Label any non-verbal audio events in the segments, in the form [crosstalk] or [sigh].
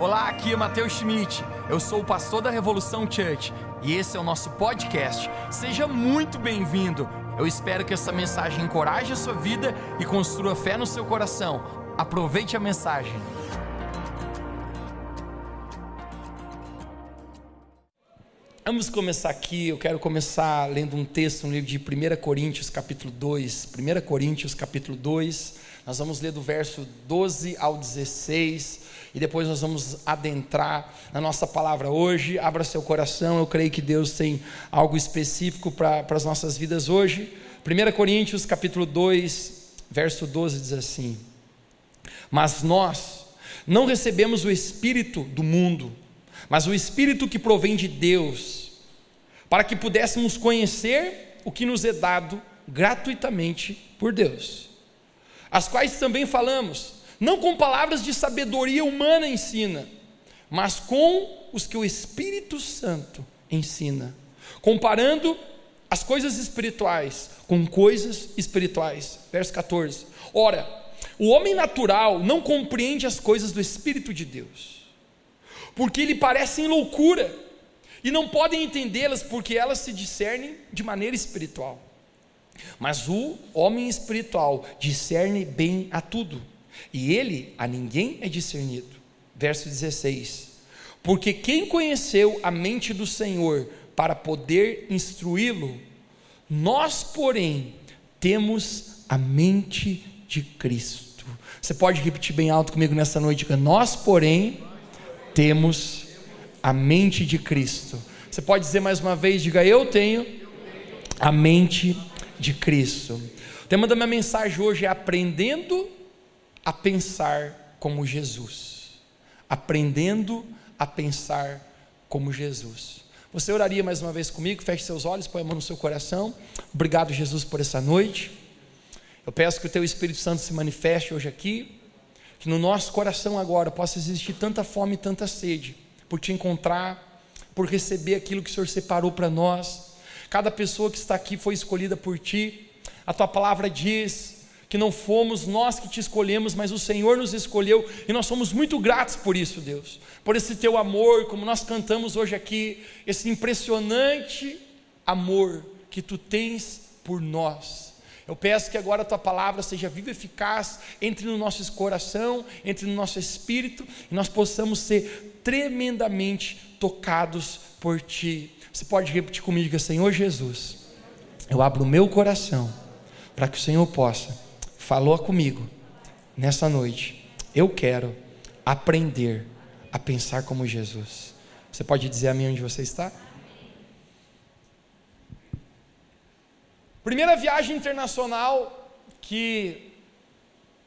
Olá, aqui é Matheus Schmidt. Eu sou o pastor da Revolução Church e esse é o nosso podcast. Seja muito bem-vindo. Eu espero que essa mensagem encoraje a sua vida e construa fé no seu coração. Aproveite a mensagem. Vamos começar aqui. Eu quero começar lendo um texto no livro de 1 Coríntios, capítulo 2. 1 Coríntios, capítulo 2. Nós vamos ler do verso 12 ao 16 e depois nós vamos adentrar na nossa palavra hoje. Abra seu coração, eu creio que Deus tem algo específico para as nossas vidas hoje. 1 Coríntios capítulo 2, verso 12 diz assim: Mas nós não recebemos o Espírito do mundo, mas o Espírito que provém de Deus, para que pudéssemos conhecer o que nos é dado gratuitamente por Deus, as quais também falamos não com palavras de sabedoria humana ensina, mas com os que o Espírito Santo ensina, comparando as coisas espirituais com coisas espirituais. Verso 14. Ora, o homem natural não compreende as coisas do Espírito de Deus, porque lhe parecem loucura, e não podem entendê-las porque elas se discernem de maneira espiritual. Mas o homem espiritual discerne bem a tudo e ele a ninguém é discernido. Verso 16: Porque quem conheceu a mente do Senhor para poder instruí-lo, nós, porém, temos a mente de Cristo. Você pode repetir bem alto comigo nessa noite? Nós, porém, temos a mente de Cristo. Você pode dizer mais uma vez, diga eu tenho a mente de Cristo. O tema da minha mensagem hoje é aprendendo a pensar como Jesus, aprendendo a pensar como Jesus. Você oraria mais uma vez comigo? Feche seus olhos, põe a mão no seu coração. Obrigado, Jesus, por essa noite. Eu peço que o Teu Espírito Santo se manifeste hoje aqui, que no nosso coração agora possa existir tanta fome e tanta sede por Te encontrar, por receber aquilo que o Senhor separou para nós. Cada pessoa que está aqui foi escolhida por Ti. A Tua palavra diz que não fomos nós que te escolhemos, mas o Senhor nos escolheu e nós somos muito gratos por isso, Deus, por esse teu amor, como nós cantamos hoje aqui, esse impressionante amor que tu tens por nós. Eu peço que agora a tua palavra seja viva e eficaz, entre no nosso coração, entre no nosso espírito, e nós possamos ser tremendamente tocados por ti. Você pode repetir comigo, Senhor Jesus, eu abro o meu coração para que o Senhor possa falou comigo nessa noite. Eu quero aprender a pensar como Jesus. Você pode dizer a mim onde você está? Primeira viagem internacional que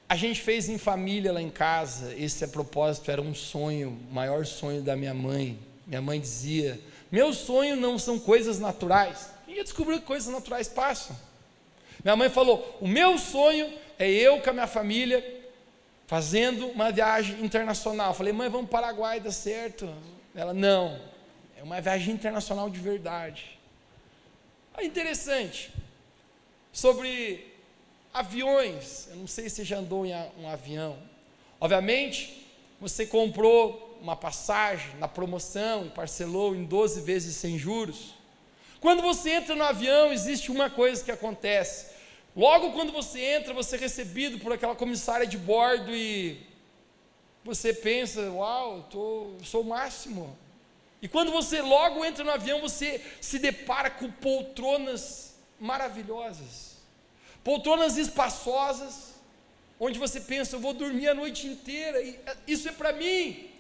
a gente fez em família lá em casa. Esse a propósito era um sonho, o maior sonho da minha mãe. Minha mãe dizia: Meu sonho não são coisas naturais. E eu descobri que coisas naturais passam. Minha mãe falou: O meu sonho é eu com a minha família fazendo uma viagem internacional. Eu falei, mãe, vamos para o Paraguai, dá certo? Ela, não, é uma viagem internacional de verdade. É interessante, sobre aviões, eu não sei se já andou em um avião. Obviamente, você comprou uma passagem na promoção e parcelou em 12 vezes sem juros. Quando você entra no avião, existe uma coisa que acontece. Logo quando você entra, você é recebido por aquela comissária de bordo e você pensa, uau, tô, sou o máximo. E quando você logo entra no avião, você se depara com poltronas maravilhosas, poltronas espaçosas, onde você pensa, eu vou dormir a noite inteira, e isso é para mim.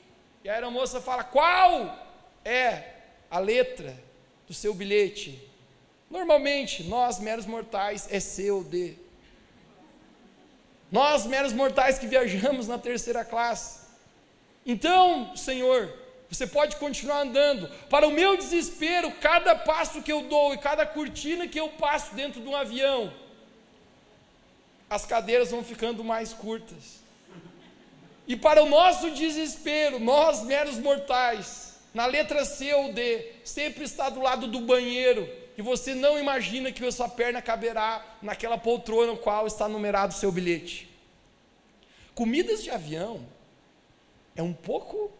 E a aeromoça fala, qual é a letra do seu bilhete? Normalmente, nós, meros mortais, é C ou D. Nós, meros mortais que viajamos na terceira classe. Então, Senhor, você pode continuar andando. Para o meu desespero, cada passo que eu dou e cada cortina que eu passo dentro de um avião, as cadeiras vão ficando mais curtas. E para o nosso desespero, nós, meros mortais, na letra C ou D, sempre está do lado do banheiro e você não imagina que a sua perna caberá naquela poltrona no qual está numerado o seu bilhete. Comidas de avião é um pouco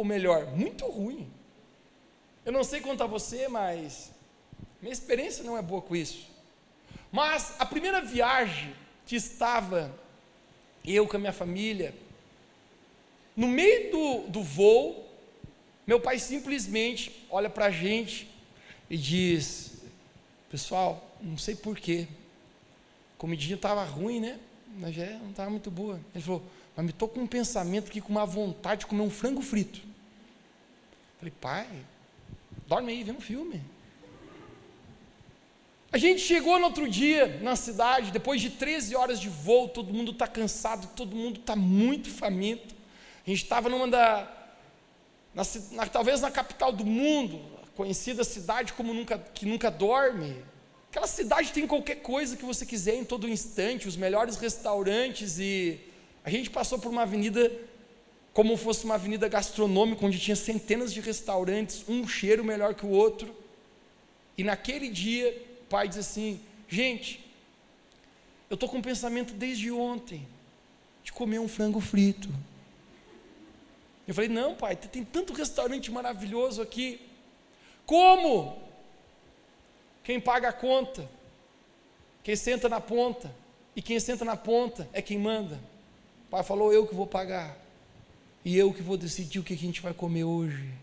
ou melhor, muito ruim. Eu não sei quanto a você, mas minha experiência não é boa com isso. Mas a primeira viagem que estava eu com a minha família, no meio do, do voo, meu pai simplesmente olha para a gente e diz: Pessoal, não sei porquê, comidinha estava ruim, né? Mas já não estava muito boa. Ele falou: Mas me estou com um pensamento aqui, com uma vontade de comer um frango frito. falei: Pai, dorme aí, vê um filme. A gente chegou no outro dia na cidade, depois de 13 horas de voo, todo mundo está cansado, todo mundo está muito faminto. A gente estava numa da. Na, na, talvez na capital do mundo, conhecida cidade como nunca, que nunca dorme. Aquela cidade tem qualquer coisa que você quiser em todo instante, os melhores restaurantes e a gente passou por uma avenida como fosse uma avenida gastronômica onde tinha centenas de restaurantes, um cheiro melhor que o outro. E naquele dia pai diz assim: gente, eu estou com um pensamento desde ontem de comer um frango frito. Eu falei: não, pai, tem tanto restaurante maravilhoso aqui. Como? Quem paga a conta? Quem senta na ponta? E quem senta na ponta é quem manda. O pai falou: eu que vou pagar. E eu que vou decidir o que a gente vai comer hoje.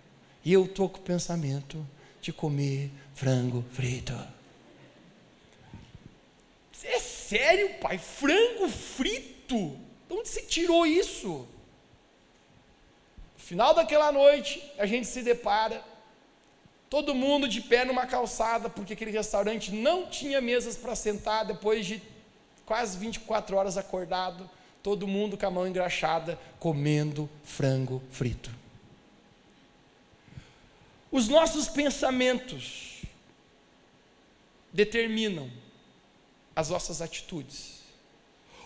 E eu estou com o pensamento de comer frango frito. É sério, pai? Frango frito? De onde você tirou isso? Final daquela noite, a gente se depara, todo mundo de pé numa calçada, porque aquele restaurante não tinha mesas para sentar depois de quase 24 horas acordado, todo mundo com a mão engraxada, comendo frango frito. Os nossos pensamentos determinam as nossas atitudes.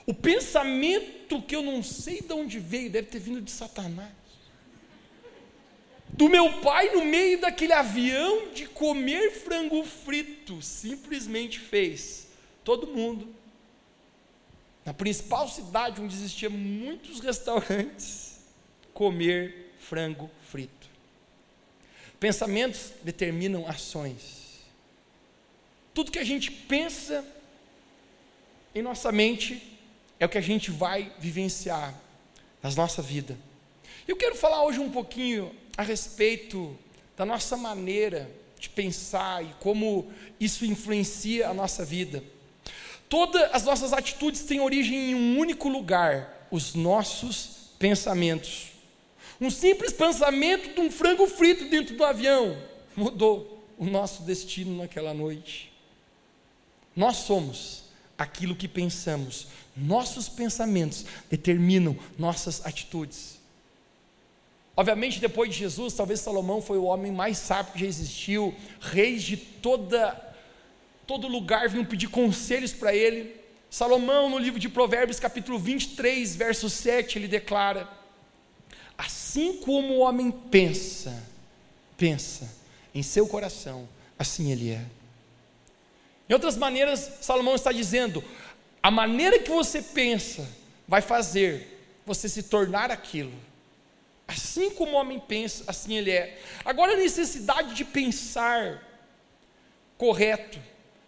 O pensamento que eu não sei de onde veio, deve ter vindo de Satanás. Do meu pai, no meio daquele avião de comer frango frito, simplesmente fez todo mundo, na principal cidade onde existiam muitos restaurantes, comer frango frito. Pensamentos determinam ações. Tudo que a gente pensa em nossa mente é o que a gente vai vivenciar na nossa vida. Eu quero falar hoje um pouquinho a respeito da nossa maneira de pensar e como isso influencia a nossa vida. Todas as nossas atitudes têm origem em um único lugar: os nossos pensamentos. Um simples pensamento de um frango frito dentro do avião mudou o nosso destino naquela noite. Nós somos aquilo que pensamos. Nossos pensamentos determinam nossas atitudes. Obviamente, depois de Jesus, talvez Salomão foi o homem mais sábio que já existiu. Reis de toda todo lugar vinham pedir conselhos para ele. Salomão, no livro de Provérbios, capítulo 23, verso 7, ele declara: Assim como o homem pensa, pensa em seu coração, assim ele é. Em outras maneiras, Salomão está dizendo: a maneira que você pensa vai fazer você se tornar aquilo. Assim como o homem pensa, assim ele é. Agora, a necessidade de pensar correto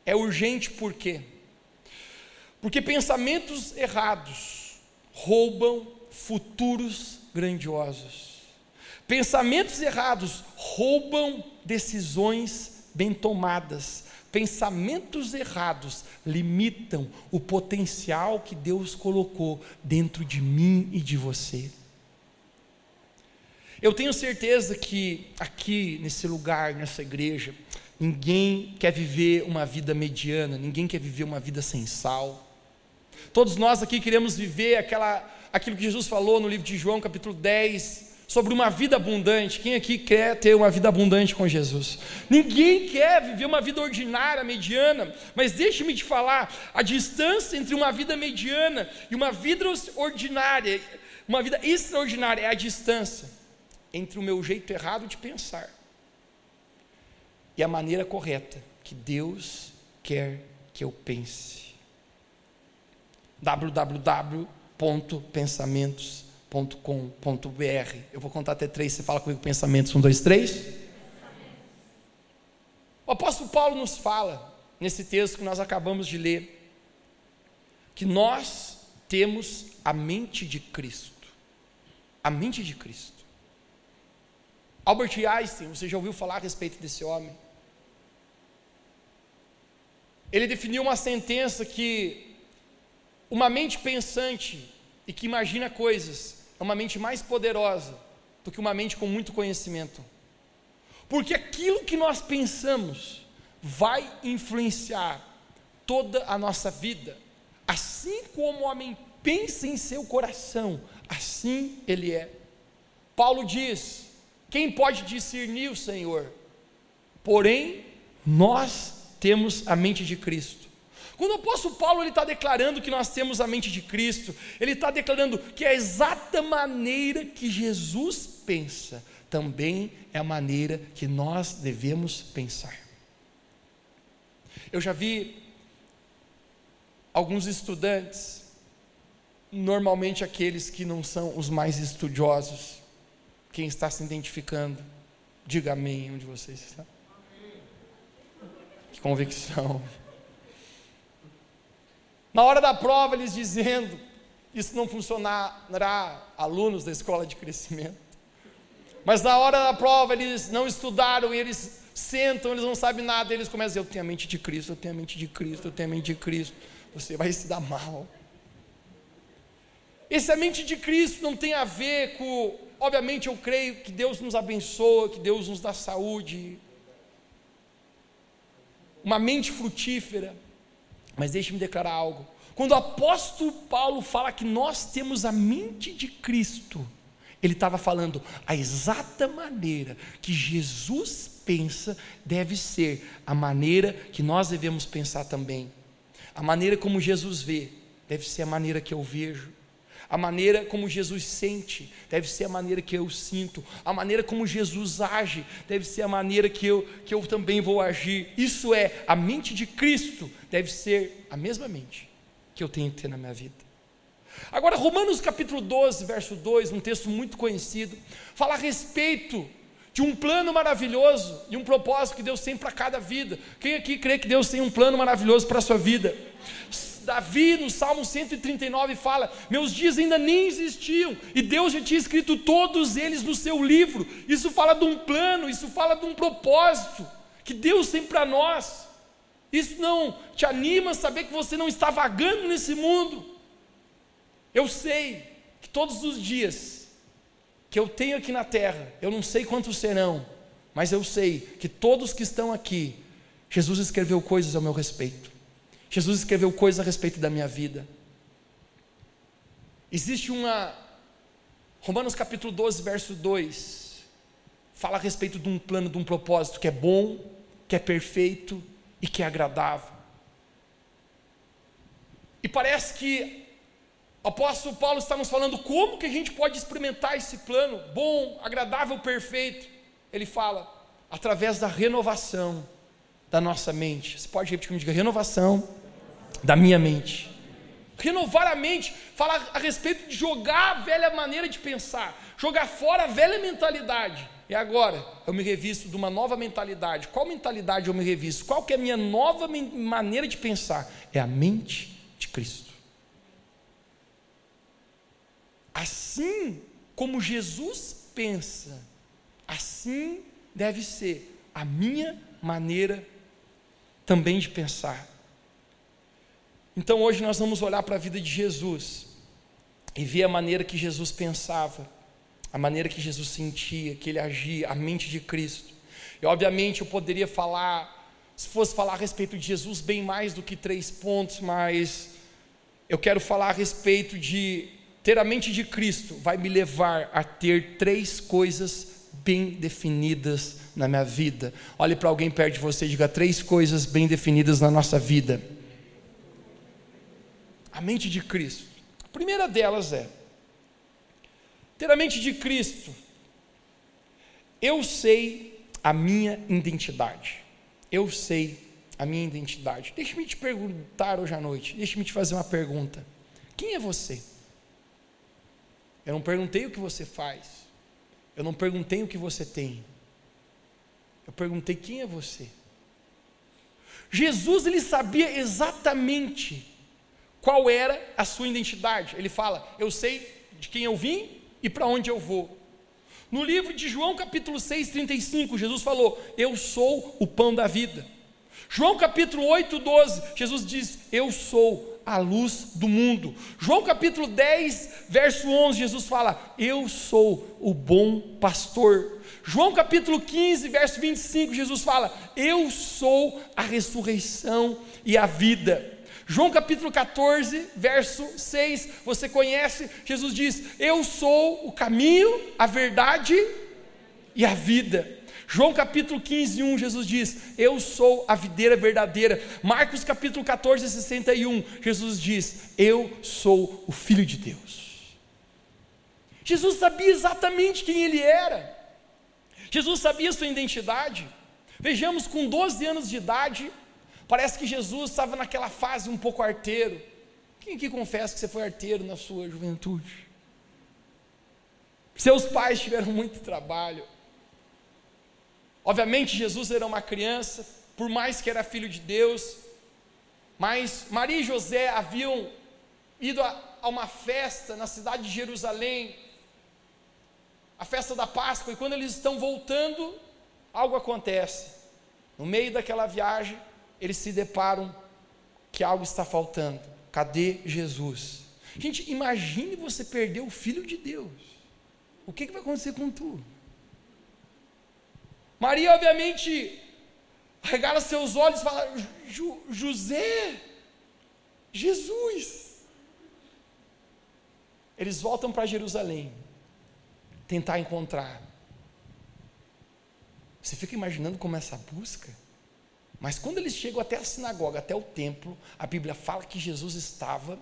é urgente por quê? Porque pensamentos errados roubam futuros grandiosos. Pensamentos errados roubam decisões bem tomadas pensamentos errados limitam o potencial que Deus colocou dentro de mim e de você. Eu tenho certeza que aqui, nesse lugar, nessa igreja, ninguém quer viver uma vida mediana, ninguém quer viver uma vida sem sal. Todos nós aqui queremos viver aquela, aquilo que Jesus falou no livro de João, capítulo 10, sobre uma vida abundante. Quem aqui quer ter uma vida abundante com Jesus? Ninguém quer viver uma vida ordinária, mediana, mas deixe-me te falar: a distância entre uma vida mediana e uma vida ordinária, uma vida extraordinária, é a distância entre o meu jeito errado de pensar e a maneira correta que Deus quer que eu pense. www.pensamentos.com Eu vou contar até três, você fala comigo pensamentos. Um, dois, três. O apóstolo Paulo nos fala, nesse texto que nós acabamos de ler, que nós temos a mente de Cristo. A mente de Cristo. Albert Einstein, você já ouviu falar a respeito desse homem? Ele definiu uma sentença que uma mente pensante e que imagina coisas é uma mente mais poderosa do que uma mente com muito conhecimento. Porque aquilo que nós pensamos vai influenciar toda a nossa vida. Assim como o homem pensa em seu coração, assim ele é. Paulo diz: quem pode discernir o Senhor? Porém, nós temos a mente de Cristo. Quando o apóstolo Paulo está declarando que nós temos a mente de Cristo, ele está declarando que é a exata maneira que Jesus pensa, também é a maneira que nós devemos pensar. Eu já vi alguns estudantes, normalmente aqueles que não são os mais estudiosos, quem está se identificando, diga amém onde vocês estão. Que convicção. Na hora da prova, eles dizendo: Isso não funcionará, alunos da escola de crescimento. Mas na hora da prova, eles não estudaram eles sentam, eles não sabem nada, eles começam a dizer: Eu tenho a mente de Cristo, eu tenho a mente de Cristo, eu tenho a mente de Cristo. Você vai se dar mal. Essa mente de Cristo não tem a ver com. Obviamente, eu creio que Deus nos abençoa, que Deus nos dá saúde, uma mente frutífera. Mas deixe-me declarar algo. Quando o apóstolo Paulo fala que nós temos a mente de Cristo, ele estava falando a exata maneira que Jesus pensa deve ser a maneira que nós devemos pensar também. A maneira como Jesus vê deve ser a maneira que eu vejo. A maneira como Jesus sente deve ser a maneira que eu sinto. A maneira como Jesus age deve ser a maneira que eu, que eu também vou agir. Isso é, a mente de Cristo deve ser a mesma mente que eu tenho que ter na minha vida. Agora, Romanos capítulo 12, verso 2, um texto muito conhecido, fala a respeito de um plano maravilhoso e um propósito que Deus tem para cada vida. Quem aqui crê que Deus tem um plano maravilhoso para a sua vida? Davi, no Salmo 139, fala: Meus dias ainda nem existiam, e Deus já tinha escrito todos eles no seu livro. Isso fala de um plano, isso fala de um propósito que Deus tem para nós. Isso não te anima a saber que você não está vagando nesse mundo. Eu sei que todos os dias que eu tenho aqui na terra, eu não sei quantos serão, mas eu sei que todos que estão aqui, Jesus escreveu coisas ao meu respeito. Jesus escreveu coisas a respeito da minha vida. Existe uma. Romanos capítulo 12, verso 2, fala a respeito de um plano, de um propósito que é bom, que é perfeito e que é agradável. E parece que o apóstolo Paulo está nos falando como que a gente pode experimentar esse plano bom, agradável, perfeito. Ele fala, através da renovação da nossa mente. Você pode repetir comigo, renovação da minha mente. Renovar a mente, falar a respeito de jogar a velha maneira de pensar, jogar fora a velha mentalidade. E agora eu me revisto de uma nova mentalidade. Qual mentalidade eu me revisto? Qual que é a minha nova maneira de pensar? É a mente de Cristo. Assim como Jesus pensa, assim deve ser a minha maneira também de pensar. Então hoje nós vamos olhar para a vida de Jesus e ver a maneira que Jesus pensava, a maneira que Jesus sentia, que ele agia, a mente de Cristo. E obviamente eu poderia falar, se fosse falar a respeito de Jesus, bem mais do que três pontos, mas eu quero falar a respeito de ter a mente de Cristo, vai me levar a ter três coisas bem definidas na minha vida. Olhe para alguém perto de você e diga três coisas bem definidas na nossa vida a mente de Cristo. A primeira delas é ter a mente de Cristo. Eu sei a minha identidade. Eu sei a minha identidade. Deixe-me te perguntar hoje à noite. Deixe-me te fazer uma pergunta. Quem é você? Eu não perguntei o que você faz. Eu não perguntei o que você tem. Eu perguntei quem é você. Jesus ele sabia exatamente qual era a sua identidade. Ele fala: "Eu sei de quem eu vim e para onde eu vou". No livro de João, capítulo 6, 35, Jesus falou: "Eu sou o pão da vida". João capítulo 8, 12, Jesus diz: Eu sou a luz do mundo. João capítulo 10, verso 11, Jesus fala: Eu sou o bom pastor. João capítulo 15, verso 25, Jesus fala: Eu sou a ressurreição e a vida. João capítulo 14, verso 6, você conhece? Jesus diz: Eu sou o caminho, a verdade e a vida. João capítulo 15, 1, Jesus diz: Eu sou a videira verdadeira. Marcos capítulo 14, 61, Jesus diz: Eu sou o Filho de Deus. Jesus sabia exatamente quem ele era. Jesus sabia sua identidade. Vejamos, com 12 anos de idade, parece que Jesus estava naquela fase um pouco arteiro. Quem aqui confessa que você foi arteiro na sua juventude? Seus pais tiveram muito trabalho. Obviamente, Jesus era uma criança, por mais que era filho de Deus, mas Maria e José haviam ido a, a uma festa na cidade de Jerusalém, a festa da Páscoa, e quando eles estão voltando, algo acontece. No meio daquela viagem, eles se deparam que algo está faltando. Cadê Jesus? Gente, imagine você perder o Filho de Deus. O que, que vai acontecer com tu? Maria, obviamente, regala seus olhos e fala: José, Jesus. Eles voltam para Jerusalém, tentar encontrar. Você fica imaginando como é essa busca? Mas quando eles chegam até a sinagoga, até o templo, a Bíblia fala que Jesus estava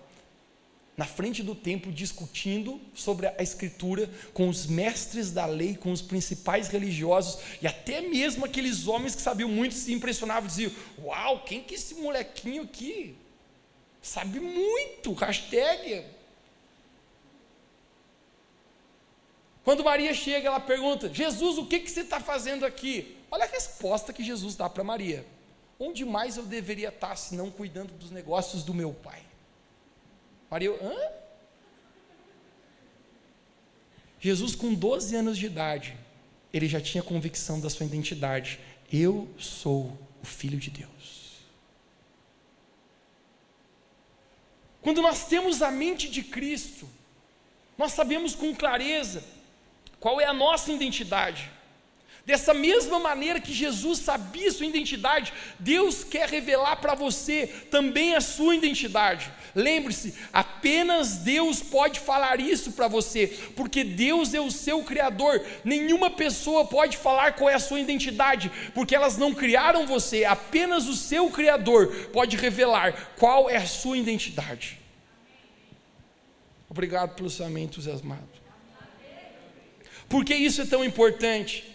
na frente do templo discutindo sobre a escritura com os mestres da lei, com os principais religiosos e até mesmo aqueles homens que sabiam muito se impressionavam, diziam: "Uau, quem que é esse molequinho aqui? Sabe muito". Hashtag. Quando Maria chega, ela pergunta: "Jesus, o que que você está fazendo aqui?" Olha a resposta que Jesus dá para Maria: "Onde mais eu deveria estar se não cuidando dos negócios do meu pai?" Maria, hã? Jesus, com 12 anos de idade, ele já tinha convicção da sua identidade. Eu sou o Filho de Deus. Quando nós temos a mente de Cristo, nós sabemos com clareza qual é a nossa identidade. Dessa mesma maneira que Jesus sabia sua identidade, Deus quer revelar para você também a sua identidade. Lembre-se, apenas Deus pode falar isso para você, porque Deus é o seu Criador. Nenhuma pessoa pode falar qual é a sua identidade, porque elas não criaram você, apenas o seu Criador pode revelar qual é a sua identidade. Obrigado pelo seu amém entusiasmado. Por que isso é tão importante?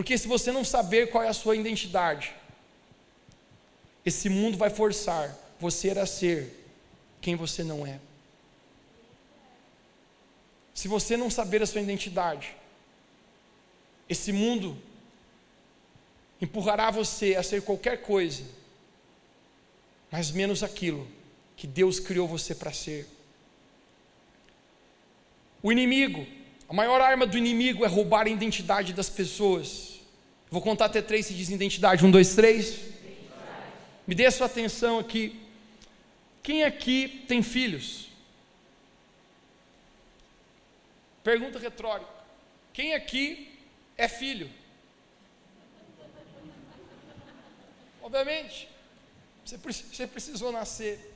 Porque se você não saber qual é a sua identidade, esse mundo vai forçar você a ser quem você não é. Se você não saber a sua identidade, esse mundo empurrará você a ser qualquer coisa, mas menos aquilo que Deus criou você para ser. O inimigo, a maior arma do inimigo é roubar a identidade das pessoas. Vou contar até três se diz identidade. Um, dois, três. Me dê a sua atenção aqui. Quem aqui tem filhos? Pergunta retórica. Quem aqui é filho? Obviamente, você precisou nascer.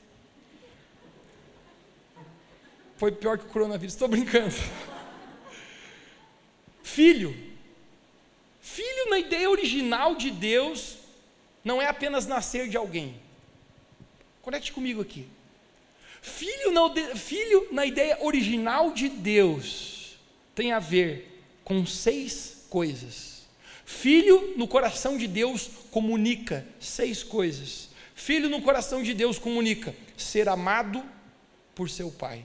Foi pior que o coronavírus, estou brincando. Filho. Filho, na ideia original de Deus, não é apenas nascer de alguém. Conecte comigo aqui. Filho, filho, na ideia original de Deus, tem a ver com seis coisas. Filho no coração de Deus comunica seis coisas. Filho no coração de Deus comunica ser amado por seu pai.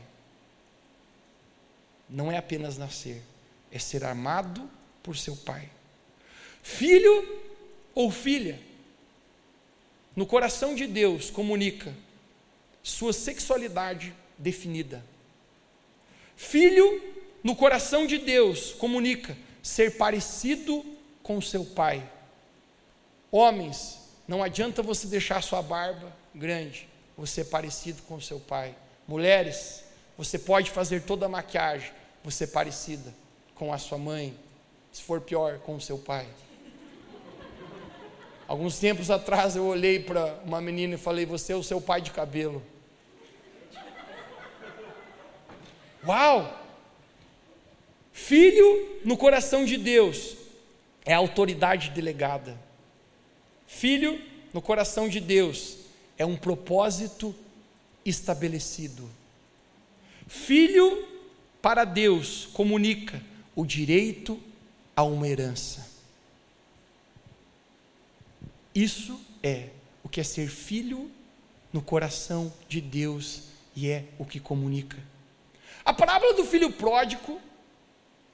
não é apenas nascer, é ser amado por seu pai. Filho ou filha, no coração de Deus comunica sua sexualidade definida. Filho, no coração de Deus, comunica ser parecido com seu pai. Homens, não adianta você deixar sua barba grande, você é parecido com seu pai. Mulheres, você pode fazer toda a maquiagem, você é parecida com a sua mãe, se for pior, com seu pai. Alguns tempos atrás eu olhei para uma menina e falei: Você é o seu pai de cabelo. Uau! Filho no coração de Deus é autoridade delegada. Filho no coração de Deus é um propósito estabelecido. Filho para Deus comunica o direito a uma herança. Isso é o que é ser filho no coração de Deus e é o que comunica. A parábola do filho pródigo,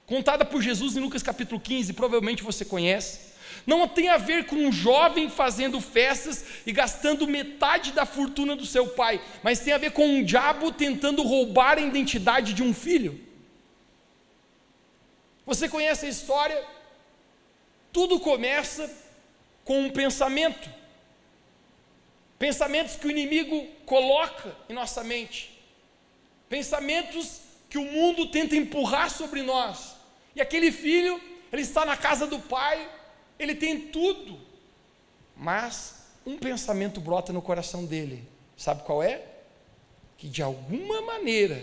contada por Jesus em Lucas capítulo 15, provavelmente você conhece, não tem a ver com um jovem fazendo festas e gastando metade da fortuna do seu pai, mas tem a ver com um diabo tentando roubar a identidade de um filho. Você conhece a história? Tudo começa com um pensamento. Pensamentos que o inimigo coloca em nossa mente. Pensamentos que o mundo tenta empurrar sobre nós. E aquele filho, ele está na casa do pai, ele tem tudo. Mas um pensamento brota no coração dele. Sabe qual é? Que de alguma maneira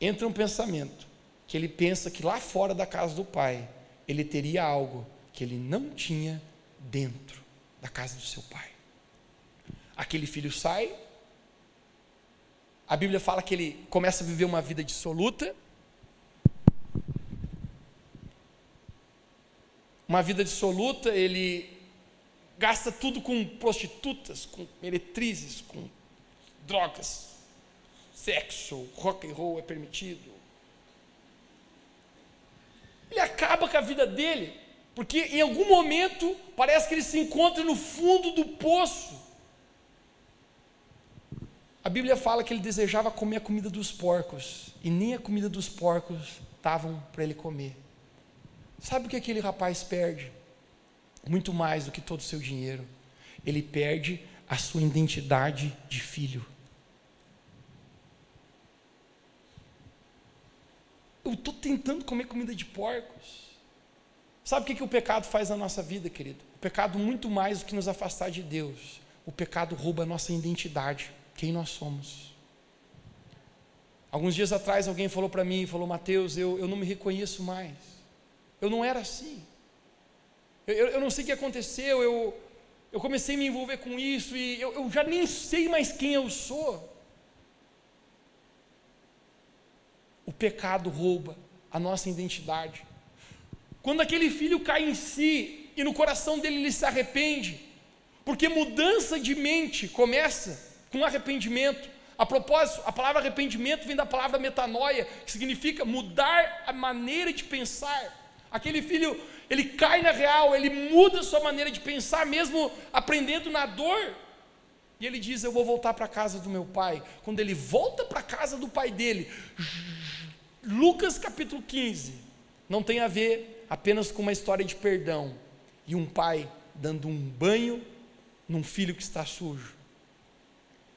entra um pensamento que ele pensa que lá fora da casa do pai ele teria algo que ele não tinha dentro da casa do seu pai. Aquele filho sai, a Bíblia fala que ele começa a viver uma vida dissoluta, uma vida dissoluta, ele gasta tudo com prostitutas, com meretrizes, com drogas, sexo, rock and roll é permitido. Ele acaba com a vida dele, porque em algum momento parece que ele se encontra no fundo do poço. A Bíblia fala que ele desejava comer a comida dos porcos, e nem a comida dos porcos estavam para ele comer. Sabe o que aquele rapaz perde? Muito mais do que todo o seu dinheiro. Ele perde a sua identidade de filho. Eu estou tentando comer comida de porcos. Sabe o que, que o pecado faz na nossa vida, querido? O pecado, muito mais do que nos afastar de Deus, o pecado rouba a nossa identidade, quem nós somos. Alguns dias atrás alguém falou para mim, falou, Mateus, eu, eu não me reconheço mais. Eu não era assim. Eu, eu, eu não sei o que aconteceu, eu, eu comecei a me envolver com isso e eu, eu já nem sei mais quem eu sou. O pecado rouba a nossa identidade. Quando aquele filho cai em si e no coração dele ele se arrepende, porque mudança de mente começa com arrependimento. A propósito, a palavra arrependimento vem da palavra metanoia, que significa mudar a maneira de pensar. Aquele filho, ele cai na real, ele muda a sua maneira de pensar, mesmo aprendendo na dor. E ele diz: Eu vou voltar para a casa do meu pai. Quando ele volta para a casa do pai dele, Lucas capítulo 15, não tem a ver apenas com uma história de perdão e um pai dando um banho num filho que está sujo,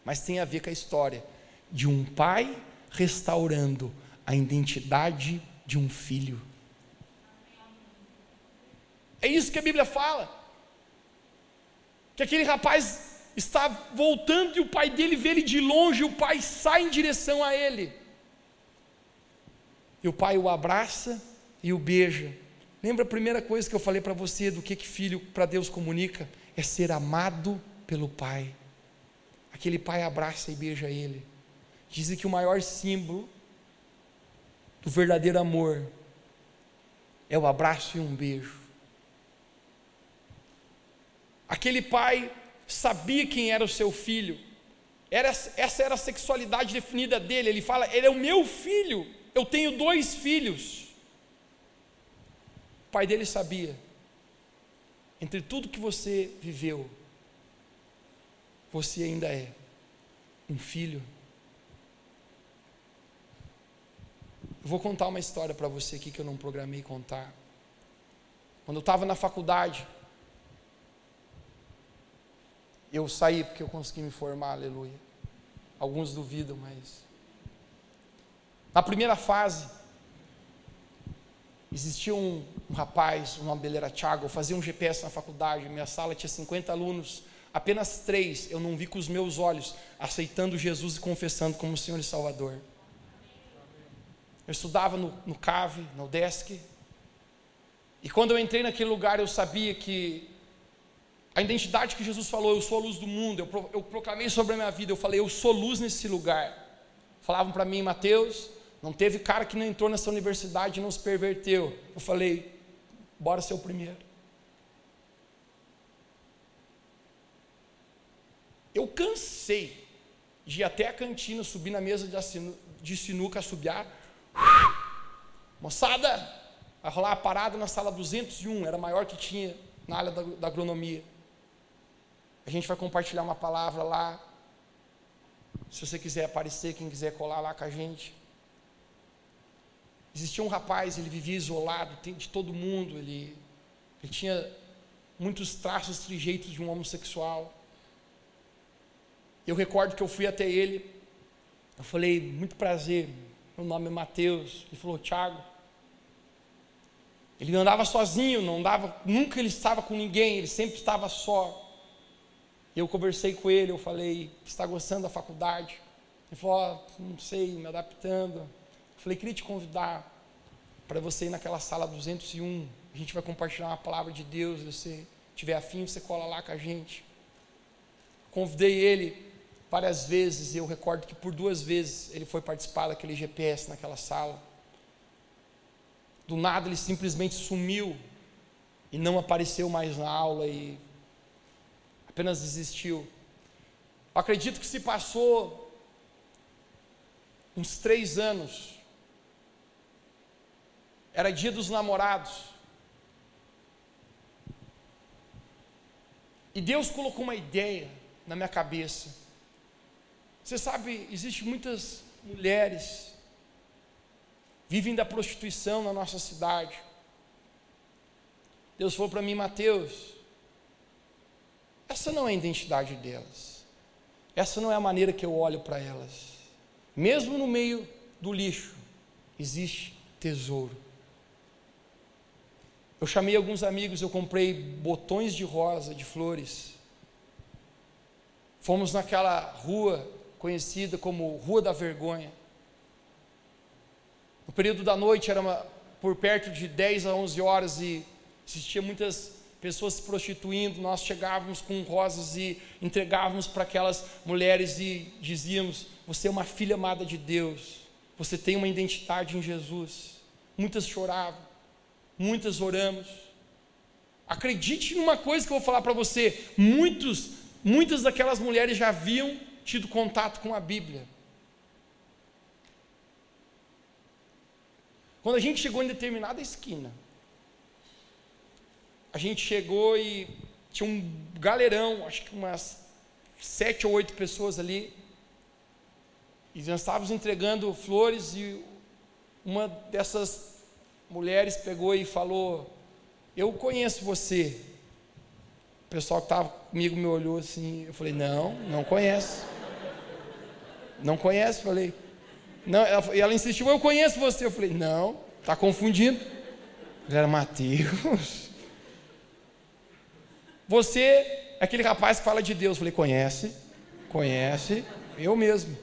mas tem a ver com a história de um pai restaurando a identidade de um filho. É isso que a Bíblia fala. Que aquele rapaz está voltando e o pai dele vê ele de longe, e o pai sai em direção a ele. E o pai o abraça e o beija. Lembra a primeira coisa que eu falei para você do que, que filho para Deus comunica? É ser amado pelo pai. Aquele pai abraça e beija ele. Dizem que o maior símbolo do verdadeiro amor é o abraço e um beijo. Aquele pai sabia quem era o seu filho. Era, essa era a sexualidade definida dele. Ele fala: Ele é o meu filho. eu tenho dois filhos. O pai dele sabia. Entre tudo que você viveu, você ainda é um filho. Eu vou contar uma história para você aqui que eu não programei contar. Quando eu estava na faculdade, eu saí porque eu consegui me formar, aleluia. Alguns duvidam, mas. Na primeira fase, existia um, um rapaz, o nome dele era Thiago, eu fazia um GPS na faculdade, minha sala tinha 50 alunos, apenas três eu não vi com os meus olhos, aceitando Jesus e confessando como Senhor e Salvador. Eu estudava no, no no DESC, e quando eu entrei naquele lugar, eu sabia que a identidade que Jesus falou, eu sou a luz do mundo, eu, pro, eu proclamei sobre a minha vida, eu falei, eu sou luz nesse lugar. Falavam para mim, Mateus, não teve cara que não entrou nessa universidade e não se perverteu. Eu falei, bora ser o primeiro. Eu cansei de ir até a cantina, subir na mesa de sinuca, assobiar. Moçada, vai rolar a parada na sala 201, era a maior que tinha na área da, da agronomia. A gente vai compartilhar uma palavra lá. Se você quiser aparecer, quem quiser colar lá com a gente. Existia um rapaz, ele vivia isolado de todo mundo, ele, ele tinha muitos traços, trejeitos de um homossexual. Eu recordo que eu fui até ele, eu falei, muito prazer, meu nome é Mateus. Ele falou, Tiago. Ele andava sozinho, não andava, nunca ele estava com ninguém, ele sempre estava só. Eu conversei com ele, eu falei, está gostando da faculdade? Ele falou, oh, não sei, me adaptando. Falei, queria te convidar para você ir naquela sala 201. A gente vai compartilhar uma palavra de Deus. Se você tiver afim, você cola lá com a gente. Convidei ele várias vezes, e eu recordo que por duas vezes ele foi participar daquele GPS naquela sala. Do nada ele simplesmente sumiu e não apareceu mais na aula e apenas desistiu. Eu acredito que se passou uns três anos, era dia dos namorados, e Deus colocou uma ideia na minha cabeça. Você sabe, existem muitas mulheres vivem da prostituição na nossa cidade. Deus falou para mim, Mateus, essa não é a identidade delas. Essa não é a maneira que eu olho para elas. Mesmo no meio do lixo, existe tesouro. Eu chamei alguns amigos, eu comprei botões de rosa, de flores. Fomos naquela rua conhecida como Rua da Vergonha. No período da noite era uma, por perto de 10 a 11 horas e existia muitas pessoas se prostituindo. Nós chegávamos com rosas e entregávamos para aquelas mulheres e dizíamos: Você é uma filha amada de Deus, você tem uma identidade em Jesus. Muitas choravam, muitas oramos. Acredite numa coisa que eu vou falar para você: muitos, muitas daquelas mulheres já haviam tido contato com a Bíblia. Quando a gente chegou em determinada esquina, a gente chegou e tinha um galerão, acho que umas sete ou oito pessoas ali, e nós estávamos entregando flores e uma dessas mulheres pegou e falou: Eu conheço você. O pessoal que estava comigo me olhou assim, eu falei: Não, não conheço. Não conhece? Falei, não, ela, ela insistiu, eu conheço você. Eu falei, não, está confundindo. Ele era Mateus. [laughs] Você é aquele rapaz que fala de Deus. Eu falei, conhece, conhece, eu mesmo.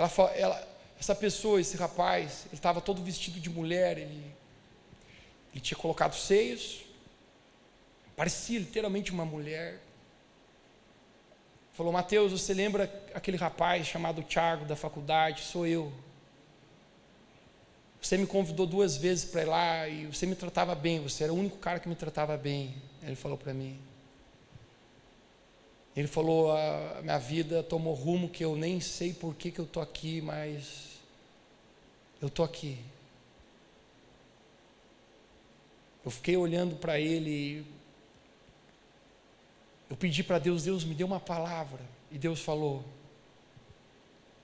Ela, ela, essa pessoa, esse rapaz, ele estava todo vestido de mulher, ele, ele tinha colocado seios, parecia literalmente uma mulher. Falou, Mateus, você lembra aquele rapaz chamado Tiago da faculdade? Sou eu. Você me convidou duas vezes para ir lá e você me tratava bem, você era o único cara que me tratava bem. Ele falou para mim. Ele falou: a minha vida tomou rumo que eu nem sei por que, que eu estou aqui, mas eu estou aqui. Eu fiquei olhando para ele, eu pedi para Deus, Deus me deu uma palavra, e Deus falou: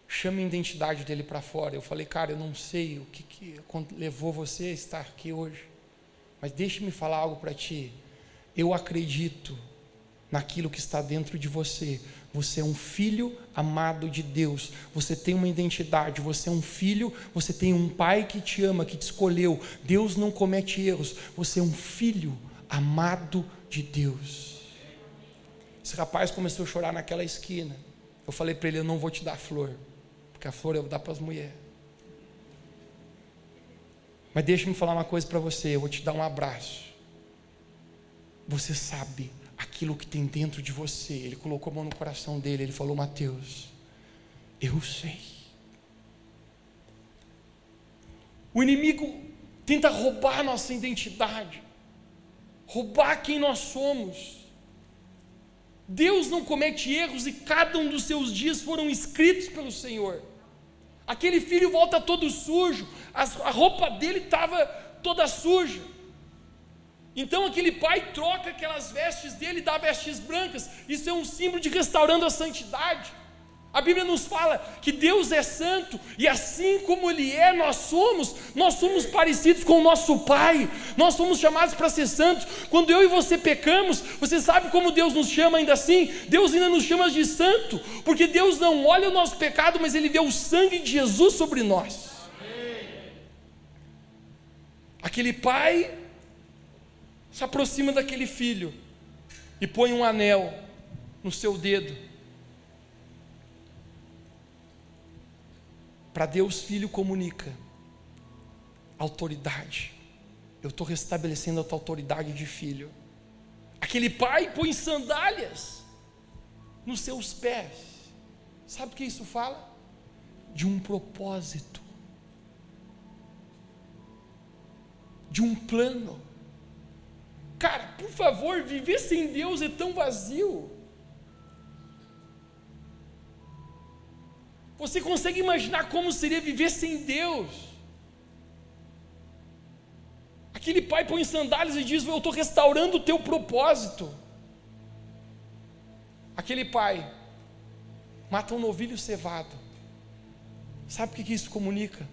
chame a identidade dele para fora. Eu falei, cara, eu não sei o que, que levou você a estar aqui hoje, mas deixe-me falar algo para ti. Eu acredito naquilo que está dentro de você. Você é um filho amado de Deus. Você tem uma identidade. Você é um filho. Você tem um pai que te ama, que te escolheu. Deus não comete erros. Você é um filho amado de Deus. Esse rapaz começou a chorar naquela esquina. Eu falei para ele: Eu não vou te dar flor, porque a flor eu vou dar para as mulheres. Mas deixa-me falar uma coisa para você: eu vou te dar um abraço. Você sabe aquilo que tem dentro de você. Ele colocou a mão no coração dele, ele falou: Mateus, eu sei. O inimigo tenta roubar nossa identidade, roubar quem nós somos. Deus não comete erros e cada um dos seus dias foram escritos pelo Senhor. Aquele filho volta todo sujo, a roupa dele estava toda suja. Então aquele pai troca aquelas vestes dele e dá vestes brancas. Isso é um símbolo de restaurando a santidade. A Bíblia nos fala que Deus é santo e assim como Ele é, nós somos, nós somos parecidos com o nosso Pai, nós somos chamados para ser santos. Quando eu e você pecamos, você sabe como Deus nos chama ainda assim? Deus ainda nos chama de santo, porque Deus não olha o nosso pecado, mas Ele vê o sangue de Jesus sobre nós. Aquele pai se aproxima daquele filho e põe um anel no seu dedo. Para Deus, filho comunica autoridade. Eu estou restabelecendo a tua autoridade de filho. Aquele pai põe sandálias nos seus pés. Sabe o que isso fala? De um propósito, de um plano. Cara, por favor, viver sem Deus é tão vazio. Você consegue imaginar como seria viver sem Deus? Aquele pai põe sandálias e diz: Eu estou restaurando o teu propósito. Aquele pai mata um novilho cevado. Sabe o que isso comunica?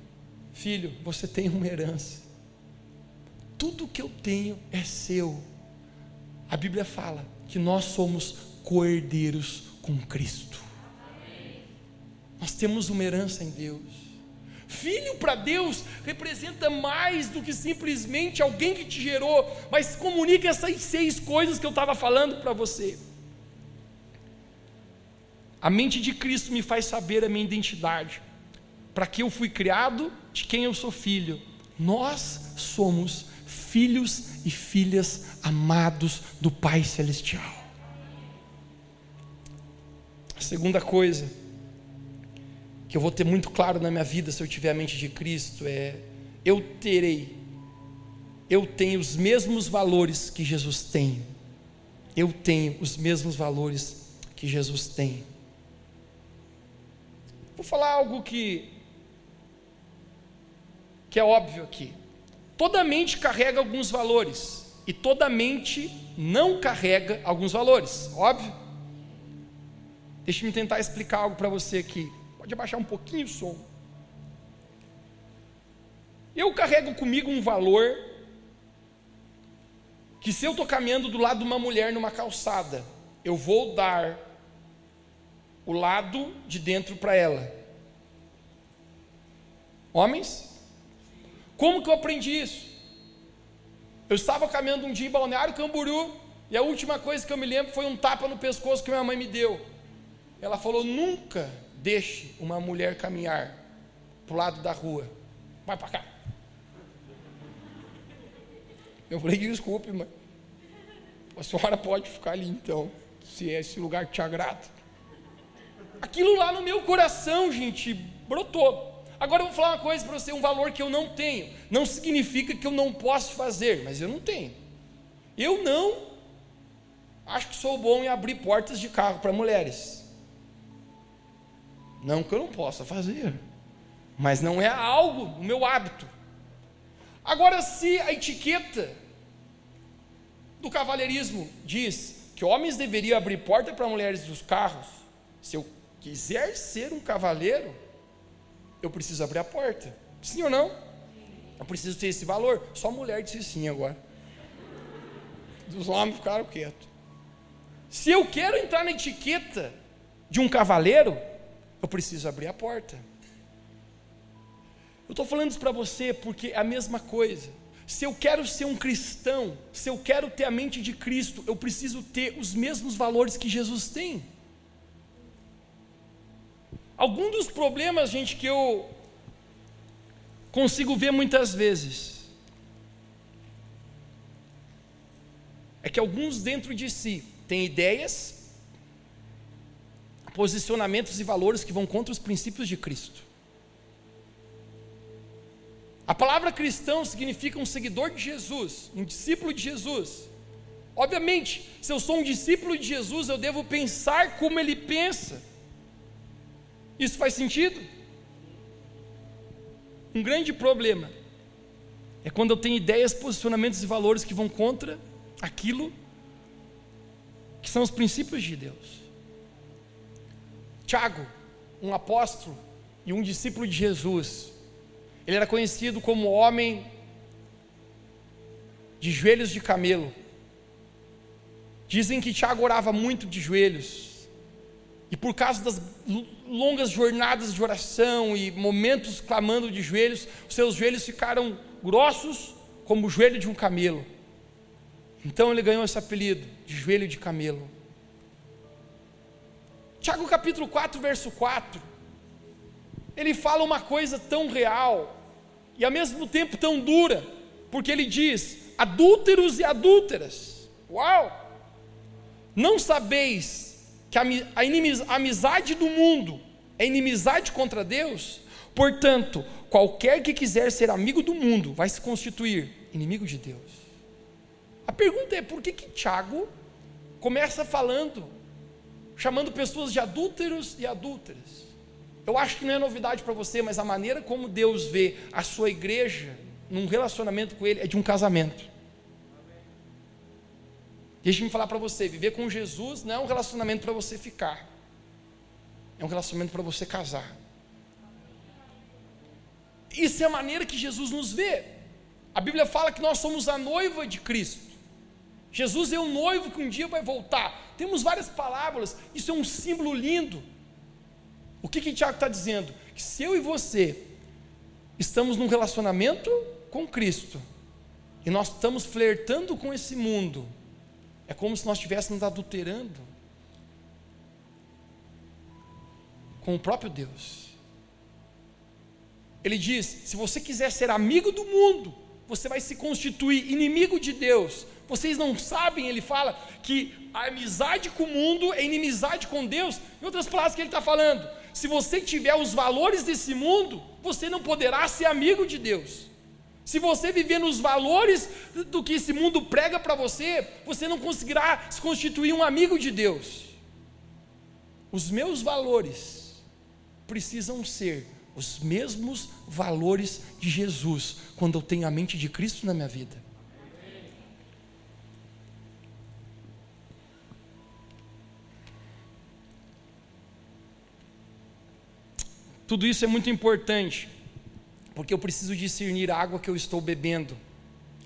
Filho, você tem uma herança tudo que eu tenho é seu. A Bíblia fala que nós somos coerdeiros com Cristo. Nós temos uma herança em Deus. Filho para Deus representa mais do que simplesmente alguém que te gerou, mas comunica essas seis coisas que eu estava falando para você. A mente de Cristo me faz saber a minha identidade, para que eu fui criado, de quem eu sou filho. Nós somos filhos e filhas amados do Pai Celestial. A segunda coisa que eu vou ter muito claro na minha vida se eu tiver a mente de Cristo é: eu terei, eu tenho os mesmos valores que Jesus tem. Eu tenho os mesmos valores que Jesus tem. Vou falar algo que que é óbvio aqui. Toda mente carrega alguns valores e toda mente não carrega alguns valores, óbvio. Deixa-me tentar explicar algo para você aqui. Pode abaixar um pouquinho o som. Eu carrego comigo um valor que se eu estou caminhando do lado de uma mulher numa calçada, eu vou dar o lado de dentro para ela. Homens, como que eu aprendi isso? Eu estava caminhando um dia em Balneário Camburu e a última coisa que eu me lembro foi um tapa no pescoço que minha mãe me deu. Ela falou: nunca deixe uma mulher caminhar para o lado da rua. Vai para cá. Eu falei: desculpe, mãe. A senhora pode ficar ali então, se é esse lugar que te agrada. Aquilo lá no meu coração, gente, brotou. Agora eu vou falar uma coisa para você, um valor que eu não tenho. Não significa que eu não posso fazer, mas eu não tenho. Eu não acho que sou bom em abrir portas de carro para mulheres. Não que eu não possa fazer, mas não é algo do meu hábito. Agora, se a etiqueta do cavalheirismo diz que homens deveriam abrir porta para mulheres dos carros, se eu quiser ser um cavaleiro, eu preciso abrir a porta. Sim ou não? Eu preciso ter esse valor. Só mulher disse sim agora. Os homens ficaram quietos. Se eu quero entrar na etiqueta de um cavaleiro, eu preciso abrir a porta. Eu estou falando isso para você porque é a mesma coisa. Se eu quero ser um cristão, se eu quero ter a mente de Cristo, eu preciso ter os mesmos valores que Jesus tem. Algum dos problemas, gente, que eu consigo ver muitas vezes é que alguns dentro de si têm ideias, posicionamentos e valores que vão contra os princípios de Cristo. A palavra cristão significa um seguidor de Jesus, um discípulo de Jesus. Obviamente, se eu sou um discípulo de Jesus, eu devo pensar como ele pensa. Isso faz sentido? Um grande problema é quando eu tenho ideias, posicionamentos e valores que vão contra aquilo que são os princípios de Deus. Tiago, um apóstolo e um discípulo de Jesus, ele era conhecido como homem de joelhos de camelo. Dizem que Tiago orava muito de joelhos. E por causa das longas jornadas de oração e momentos clamando de joelhos, os seus joelhos ficaram grossos como o joelho de um camelo. Então ele ganhou esse apelido de joelho de camelo. Tiago capítulo 4, verso 4 ele fala uma coisa tão real e ao mesmo tempo tão dura, porque ele diz: adúlteros e adúlteras. Uau! Não sabeis que a, amizade do mundo é inimizade contra Deus? Portanto, qualquer que quiser ser amigo do mundo vai se constituir inimigo de Deus. A pergunta é: por que que Tiago começa falando, chamando pessoas de adúlteros e adúlteras? Eu acho que não é novidade para você, mas a maneira como Deus vê a sua igreja num relacionamento com Ele é de um casamento. Deixa-me falar para você: viver com Jesus não é um relacionamento para você ficar, é um relacionamento para você casar. Isso é a maneira que Jesus nos vê. A Bíblia fala que nós somos a noiva de Cristo. Jesus é o noivo que um dia vai voltar. Temos várias palavras, isso é um símbolo lindo. O que, que Tiago está dizendo? Que se eu e você estamos num relacionamento com Cristo e nós estamos flertando com esse mundo, é como se nós estivéssemos adulterando com o próprio Deus. Ele diz: se você quiser ser amigo do mundo, você vai se constituir inimigo de Deus. Vocês não sabem, ele fala, que a amizade com o mundo é inimizade com Deus. Em outras palavras, que ele está falando, se você tiver os valores desse mundo, você não poderá ser amigo de Deus. Se você viver nos valores do que esse mundo prega para você, você não conseguirá se constituir um amigo de Deus. Os meus valores precisam ser os mesmos valores de Jesus quando eu tenho a mente de Cristo na minha vida. Tudo isso é muito importante, porque eu preciso discernir a água que eu estou bebendo.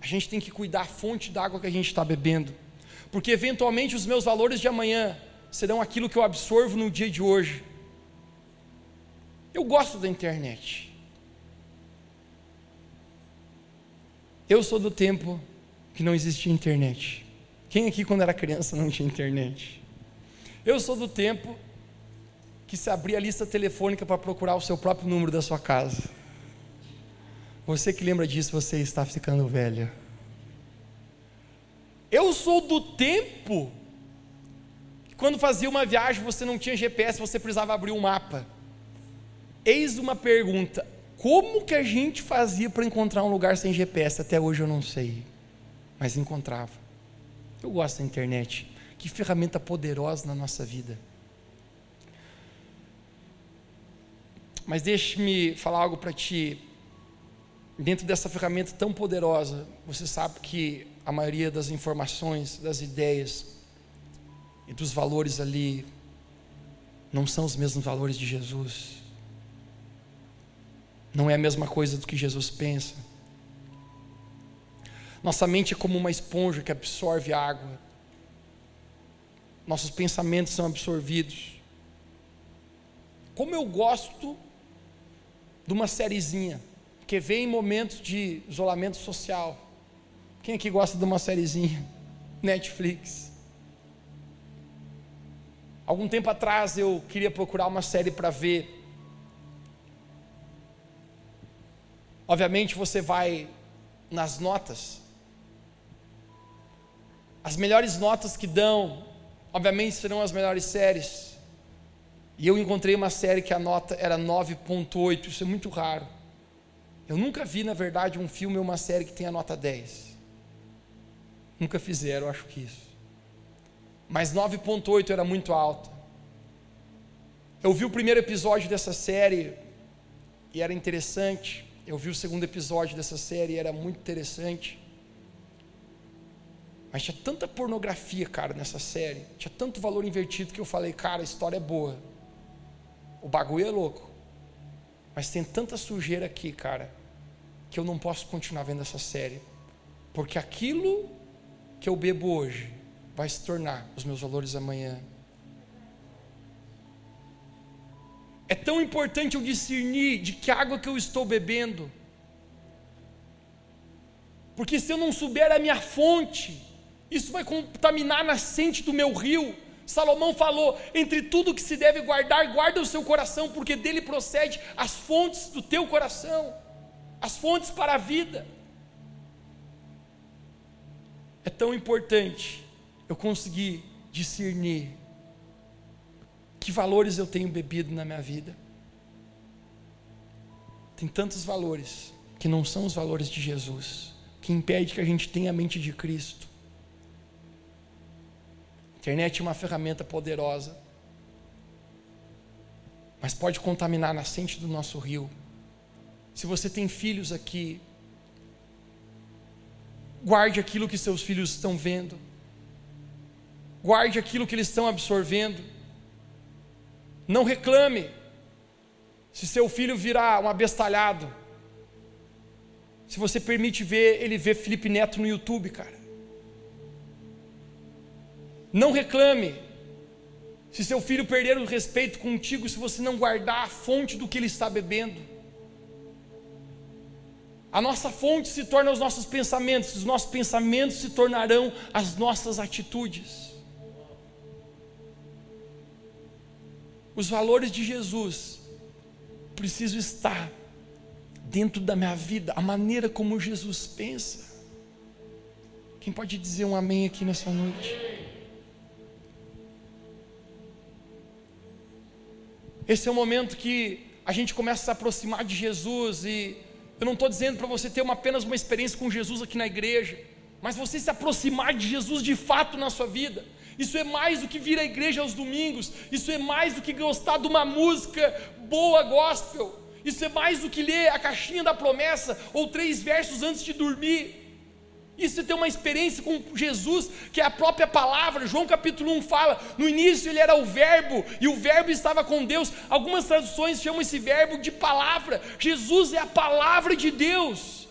A gente tem que cuidar da fonte da água que a gente está bebendo, porque eventualmente os meus valores de amanhã serão aquilo que eu absorvo no dia de hoje. Eu gosto da internet. Eu sou do tempo que não existia internet. Quem aqui, quando era criança, não tinha internet? Eu sou do tempo que se abrir a lista telefônica para procurar o seu próprio número da sua casa. Você que lembra disso, você está ficando velha. Eu sou do tempo que quando fazia uma viagem você não tinha GPS, você precisava abrir um mapa. Eis uma pergunta: como que a gente fazia para encontrar um lugar sem GPS? Até hoje eu não sei, mas encontrava. Eu gosto da internet. Que ferramenta poderosa na nossa vida. Mas deixe-me falar algo para ti. Dentro dessa ferramenta tão poderosa, você sabe que a maioria das informações, das ideias e dos valores ali não são os mesmos valores de Jesus. Não é a mesma coisa do que Jesus pensa. Nossa mente é como uma esponja que absorve água. Nossos pensamentos são absorvidos. Como eu gosto de uma sériezinha que vem em momentos de isolamento social. Quem aqui gosta de uma sériezinha? [laughs] Netflix. Algum tempo atrás eu queria procurar uma série para ver. Obviamente você vai nas notas. As melhores notas que dão, obviamente serão as melhores séries. E eu encontrei uma série que a nota era 9.8, isso é muito raro. Eu nunca vi, na verdade, um filme ou uma série que tenha nota 10. Nunca fizeram, acho que isso. Mas 9.8 era muito alto. Eu vi o primeiro episódio dessa série e era interessante. Eu vi o segundo episódio dessa série e era muito interessante. Mas tinha tanta pornografia, cara, nessa série. Tinha tanto valor invertido que eu falei, cara, a história é boa. O bagulho é louco. Mas tem tanta sujeira aqui, cara, que eu não posso continuar vendo essa série. Porque aquilo que eu bebo hoje vai se tornar os meus valores amanhã. É tão importante eu discernir de que água que eu estou bebendo. Porque se eu não souber a minha fonte, isso vai contaminar a nascente do meu rio. Salomão falou: entre tudo que se deve guardar, guarda o seu coração, porque dele procede as fontes do teu coração, as fontes para a vida. É tão importante eu conseguir discernir que valores eu tenho bebido na minha vida. Tem tantos valores que não são os valores de Jesus, que impede que a gente tenha a mente de Cristo. A internet é uma ferramenta poderosa, mas pode contaminar a nascente do nosso rio. Se você tem filhos aqui, guarde aquilo que seus filhos estão vendo, guarde aquilo que eles estão absorvendo. Não reclame se seu filho virar um abestalhado. Se você permite ver ele ver Felipe Neto no YouTube, cara. Não reclame se seu filho perder o respeito contigo, se você não guardar a fonte do que ele está bebendo. A nossa fonte se torna os nossos pensamentos, os nossos pensamentos se tornarão as nossas atitudes. Os valores de Jesus precisam estar dentro da minha vida, a maneira como Jesus pensa. Quem pode dizer um amém aqui nessa noite? Esse é o momento que a gente começa a se aproximar de Jesus e eu não estou dizendo para você ter uma, apenas uma experiência com Jesus aqui na igreja, mas você se aproximar de Jesus de fato na sua vida. Isso é mais do que vir à igreja aos domingos. Isso é mais do que gostar de uma música boa gospel. Isso é mais do que ler a caixinha da promessa ou três versos antes de dormir. Isso é ter uma experiência com Jesus, que é a própria palavra. João capítulo 1 fala: no início ele era o Verbo, e o Verbo estava com Deus. Algumas traduções chamam esse verbo de palavra. Jesus é a palavra de Deus.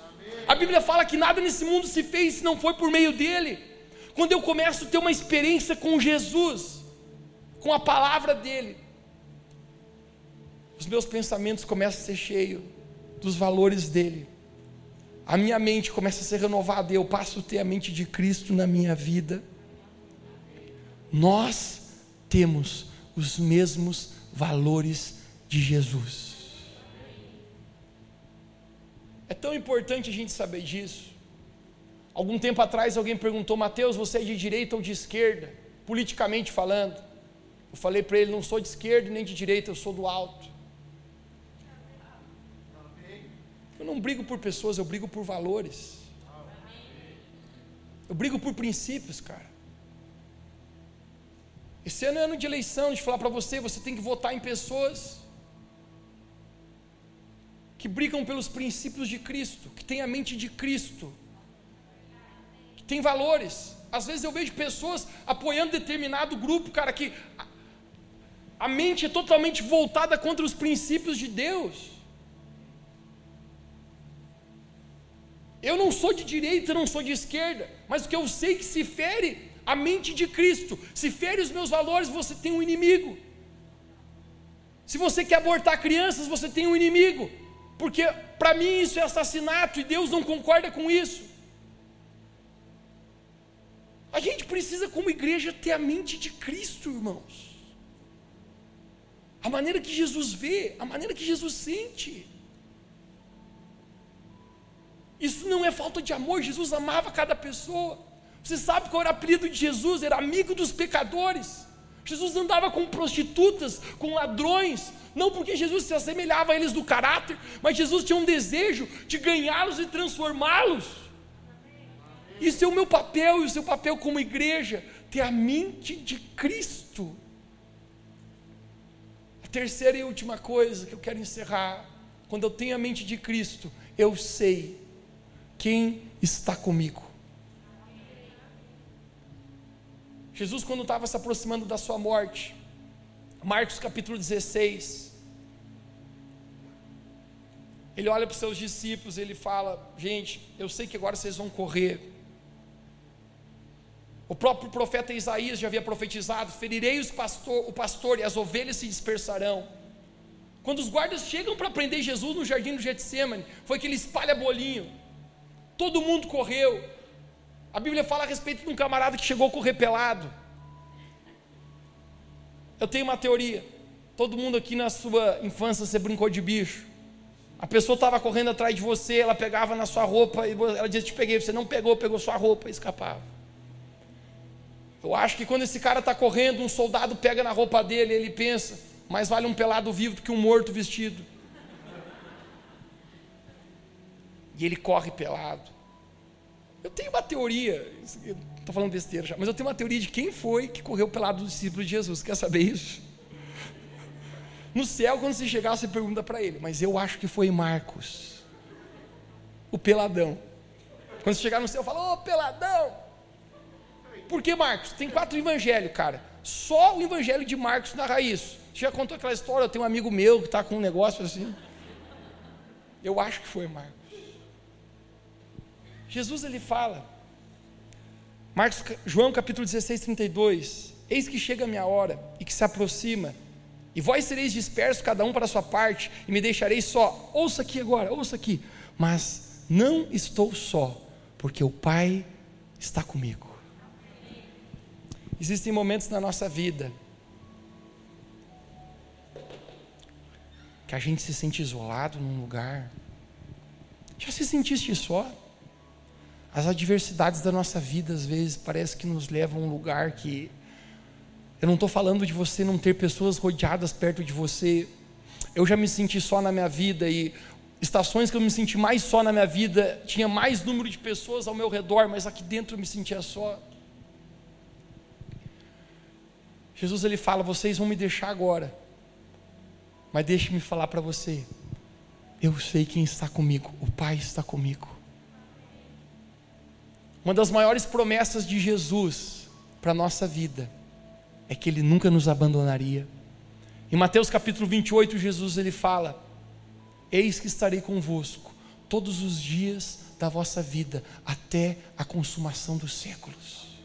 A Bíblia fala que nada nesse mundo se fez se não foi por meio dele. Quando eu começo a ter uma experiência com Jesus, com a palavra dele, os meus pensamentos começam a ser cheios dos valores dele. A minha mente começa a ser renovada e eu passo a ter a mente de Cristo na minha vida. Nós temos os mesmos valores de Jesus. É tão importante a gente saber disso. Algum tempo atrás alguém perguntou, Mateus, você é de direita ou de esquerda? Politicamente falando. Eu falei para ele, não sou de esquerda nem de direita, eu sou do alto. Eu não brigo por pessoas, eu brigo por valores. Eu brigo por princípios, cara. Esse ano é ano de eleição, de falar para você, você tem que votar em pessoas que brigam pelos princípios de Cristo, que têm a mente de Cristo, que têm valores. Às vezes eu vejo pessoas apoiando determinado grupo, cara, que a, a mente é totalmente voltada contra os princípios de Deus. Eu não sou de direita, não sou de esquerda, mas o que eu sei que se fere a mente de Cristo, se fere os meus valores, você tem um inimigo. Se você quer abortar crianças, você tem um inimigo, porque para mim isso é assassinato e Deus não concorda com isso. A gente precisa, como igreja, ter a mente de Cristo, irmãos. A maneira que Jesus vê, a maneira que Jesus sente. Isso não é falta de amor, Jesus amava cada pessoa. Você sabe qual era o apelido de Jesus? Era amigo dos pecadores. Jesus andava com prostitutas, com ladrões, não porque Jesus se assemelhava a eles do caráter, mas Jesus tinha um desejo de ganhá-los e transformá-los. Isso é o meu papel e o seu papel como igreja, ter a mente de Cristo. A terceira e última coisa que eu quero encerrar, quando eu tenho a mente de Cristo, eu sei quem está comigo. Jesus, quando estava se aproximando da sua morte, Marcos capítulo 16, ele olha para os seus discípulos, ele fala: Gente, eu sei que agora vocês vão correr. O próprio profeta Isaías já havia profetizado: Ferirei pastor, o pastor e as ovelhas se dispersarão. Quando os guardas chegam para prender Jesus no jardim do Getsemane, foi que ele espalha bolinho. Todo mundo correu. A Bíblia fala a respeito de um camarada que chegou a correr pelado. Eu tenho uma teoria. Todo mundo aqui na sua infância você brincou de bicho. A pessoa estava correndo atrás de você, ela pegava na sua roupa e ela dizia: Te peguei. Você não pegou, pegou sua roupa e escapava. Eu acho que quando esse cara está correndo, um soldado pega na roupa dele ele pensa: Mais vale um pelado vivo do que um morto vestido. E ele corre pelado. Eu tenho uma teoria, estou falando besteira já, mas eu tenho uma teoria de quem foi que correu pelado do discípulo de Jesus. Quer saber isso? No céu, quando você chegar, você pergunta para ele, mas eu acho que foi Marcos, o peladão. Quando você chegar no céu, fala, ô oh, peladão! Por que Marcos? Tem quatro evangelhos, cara. Só o evangelho de Marcos narra isso. Você já contou aquela história? Eu tenho um amigo meu que está com um negócio assim. Eu acho que foi Marcos. Jesus ele fala, Marcos, João capítulo 16, 32, eis que chega a minha hora e que se aproxima, e vós sereis dispersos cada um para a sua parte, e me deixareis só, ouça aqui agora, ouça aqui, mas não estou só, porque o Pai está comigo. Existem momentos na nossa vida que a gente se sente isolado num lugar. Já se sentiste só? As adversidades da nossa vida, às vezes, parece que nos levam a um lugar que. Eu não estou falando de você não ter pessoas rodeadas perto de você. Eu já me senti só na minha vida e estações que eu me senti mais só na minha vida, tinha mais número de pessoas ao meu redor, mas aqui dentro eu me sentia só. Jesus ele fala: vocês vão me deixar agora, mas deixe-me falar para você. Eu sei quem está comigo, o Pai está comigo. Uma das maiores promessas de Jesus para a nossa vida é que Ele nunca nos abandonaria. Em Mateus capítulo 28, Jesus ele fala: Eis que estarei convosco todos os dias da vossa vida, até a consumação dos séculos.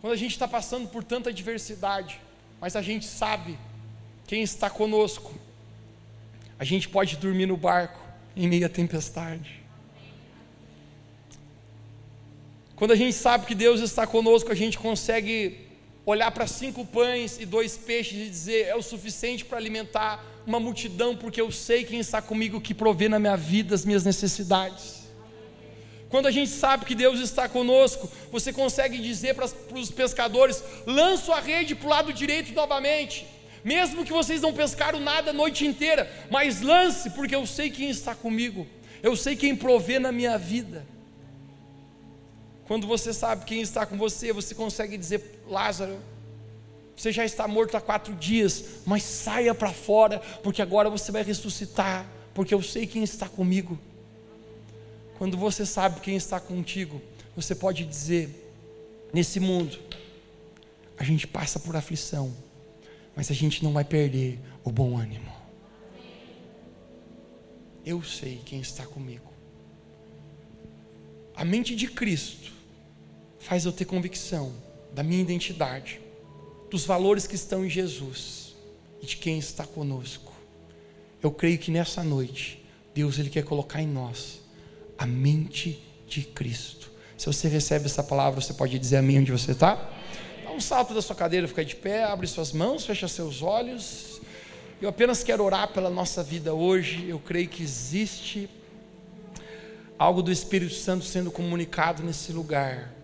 Quando a gente está passando por tanta adversidade, mas a gente sabe quem está conosco, a gente pode dormir no barco em meio à tempestade. Quando a gente sabe que Deus está conosco, a gente consegue olhar para cinco pães e dois peixes e dizer: é o suficiente para alimentar uma multidão, porque eu sei quem está comigo que provê na minha vida as minhas necessidades. Quando a gente sabe que Deus está conosco, você consegue dizer para, os pescadores: lanço a rede para o lado direito novamente, mesmo que vocês não pescaram nada a noite inteira, mas lance, porque eu sei quem está comigo, eu sei quem provê na minha vida. Quando você sabe quem está com você, você consegue dizer: Lázaro, você já está morto há quatro dias, mas saia para fora, porque agora você vai ressuscitar, porque eu sei quem está comigo. Quando você sabe quem está contigo, você pode dizer: nesse mundo, a gente passa por aflição, mas a gente não vai perder o bom ânimo. Eu sei quem está comigo. A mente de Cristo faz eu ter convicção da minha identidade, dos valores que estão em Jesus e de quem está conosco. Eu creio que nessa noite, Deus ele quer colocar em nós a mente de Cristo. Se você recebe essa palavra, você pode dizer amém onde você está? Dá um salto da sua cadeira, fica de pé, abre suas mãos, fecha seus olhos. Eu apenas quero orar pela nossa vida hoje. Eu creio que existe algo do Espírito Santo sendo comunicado nesse lugar.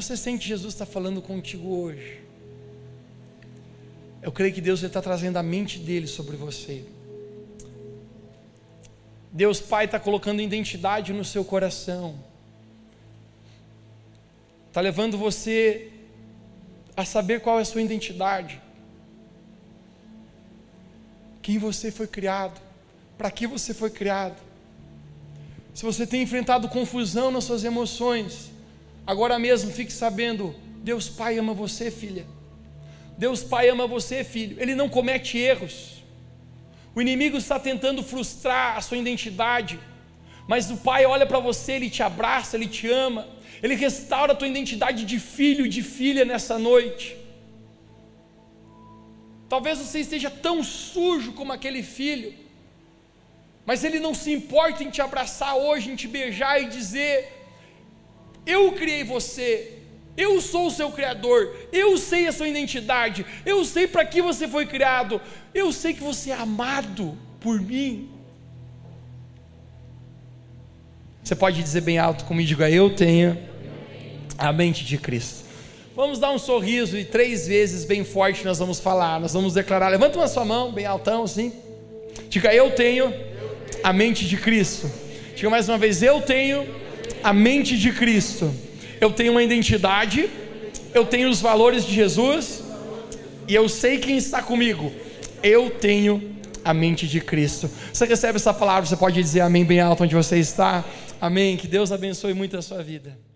Você sente Jesus está falando contigo hoje, eu creio que Deus está trazendo a mente dele sobre você. Deus Pai está colocando identidade no seu coração, está levando você a saber qual é a sua identidade quem você foi criado, para que você foi criado. Se você tem enfrentado confusão nas suas emoções, agora mesmo fique sabendo: Deus Pai ama você, filha. Deus Pai ama você, filho. Ele não comete erros. O inimigo está tentando frustrar a sua identidade, mas o Pai olha para você, ele te abraça, ele te ama, ele restaura a tua identidade de filho, de filha nessa noite. Talvez você esteja tão sujo como aquele filho, mas ele não se importa em te abraçar hoje, em te beijar e dizer: Eu criei você, eu sou o seu Criador, eu sei a sua identidade, eu sei para que você foi criado, eu sei que você é amado por mim. Você pode dizer bem alto comigo, diga: Eu tenho a mente de Cristo. Vamos dar um sorriso e três vezes bem forte nós vamos falar, nós vamos declarar. Levanta uma sua mão, bem altão assim. Diga, eu tenho a mente de Cristo. Diga mais uma vez, eu tenho a mente de Cristo. Eu tenho uma identidade, eu tenho os valores de Jesus e eu sei quem está comigo. Eu tenho a mente de Cristo. Você recebe essa palavra, você pode dizer amém bem alto onde você está. Amém. Que Deus abençoe muito a sua vida.